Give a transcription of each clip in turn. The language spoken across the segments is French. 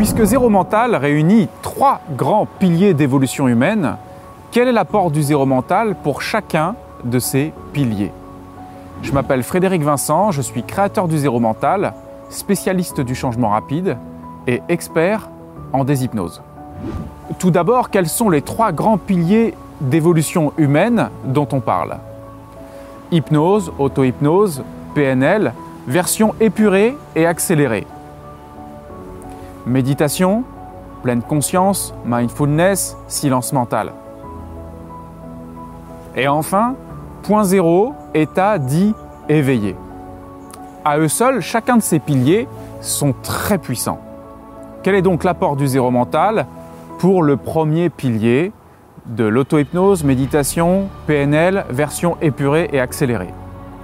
Puisque Zéro Mental réunit trois grands piliers d'évolution humaine, quel est l'apport du Zéro Mental pour chacun de ces piliers? Je m'appelle Frédéric Vincent, je suis créateur du Zéro Mental, spécialiste du changement rapide et expert en déshypnose. Tout d'abord, quels sont les trois grands piliers d'évolution humaine dont on parle? Hypnose, auto-hypnose, PNL, version épurée et accélérée. Méditation, pleine conscience, mindfulness, silence mental. Et enfin, point zéro, état dit éveillé. À eux seuls, chacun de ces piliers sont très puissants. Quel est donc l'apport du zéro mental pour le premier pilier de l'auto-hypnose, méditation, PNL, version épurée et accélérée?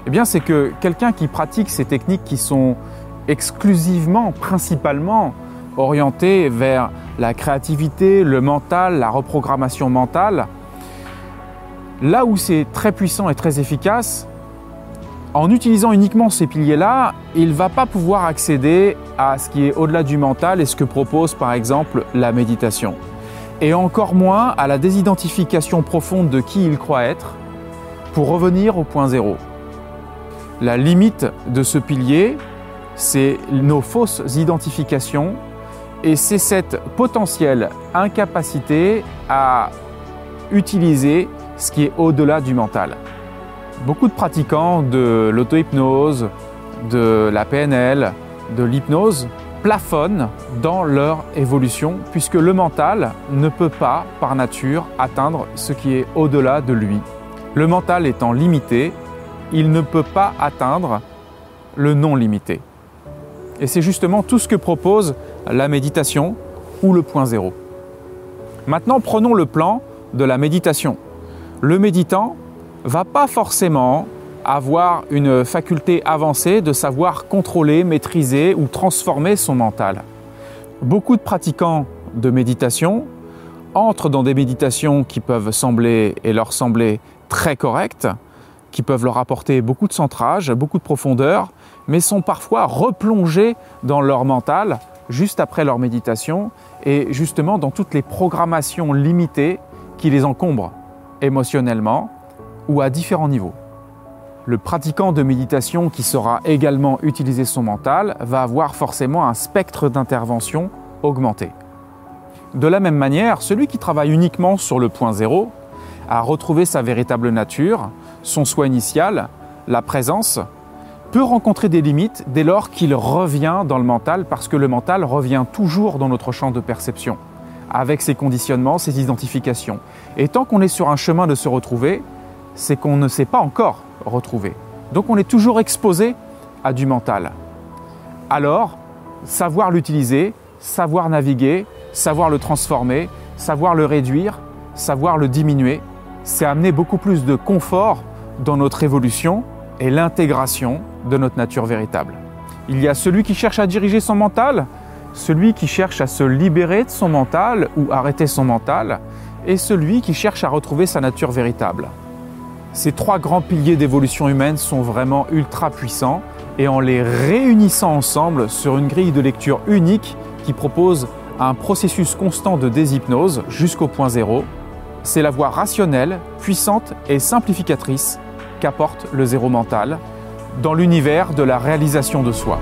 Eh bien, c'est que quelqu'un qui pratique ces techniques qui sont exclusivement, principalement orientées vers la créativité, le mental, la reprogrammation mentale, là où c'est très puissant et très efficace, en utilisant uniquement ces piliers-là, il ne va pas pouvoir accéder à ce qui est au-delà du mental et ce que propose par exemple la méditation. Et encore moins à la désidentification profonde de qui il croit être pour revenir au point zéro. La limite de ce pilier, c'est nos fausses identifications et c'est cette potentielle incapacité à utiliser ce qui est au-delà du mental. Beaucoup de pratiquants de l'auto-hypnose, de la PNL, de l'hypnose plafonnent dans leur évolution puisque le mental ne peut pas par nature atteindre ce qui est au-delà de lui. Le mental étant limité, il ne peut pas atteindre le non limité. Et c'est justement tout ce que propose la méditation ou le point zéro. Maintenant, prenons le plan de la méditation. Le méditant va pas forcément avoir une faculté avancée de savoir contrôler, maîtriser ou transformer son mental. Beaucoup de pratiquants de méditation entrent dans des méditations qui peuvent sembler et leur sembler très correctes, qui peuvent leur apporter beaucoup de centrage, beaucoup de profondeur, mais sont parfois replongés dans leur mental juste après leur méditation et justement dans toutes les programmations limitées qui les encombrent émotionnellement, ou à différents niveaux. Le pratiquant de méditation qui saura également utiliser son mental va avoir forcément un spectre d'intervention augmenté. De la même manière, celui qui travaille uniquement sur le point zéro a retrouvé sa véritable nature, son soi initial, la présence, peut rencontrer des limites dès lors qu'il revient dans le mental parce que le mental revient toujours dans notre champ de perception, avec ses conditionnements, ses identifications. Et tant qu'on est sur un chemin de se retrouver, c'est qu'on ne sait pas encore retrouver. Donc on est toujours exposé à du mental. Alors, savoir l'utiliser, savoir naviguer, savoir le transformer, savoir le réduire, savoir le diminuer, c'est amener beaucoup plus de confort dans notre évolution et l'intégration de notre nature véritable. Il y a celui qui cherche à diriger son mental, celui qui cherche à se libérer de son mental ou arrêter son mental, et celui qui cherche à retrouver sa nature véritable. Ces trois grands piliers d'évolution humaine sont vraiment ultra puissants et en les réunissant ensemble sur une grille de lecture unique qui propose un processus constant de déshypnose jusqu'au point zéro, c'est la voie rationnelle, puissante et simplificatrice qu'apporte le zéro mental dans l'univers de la réalisation de soi.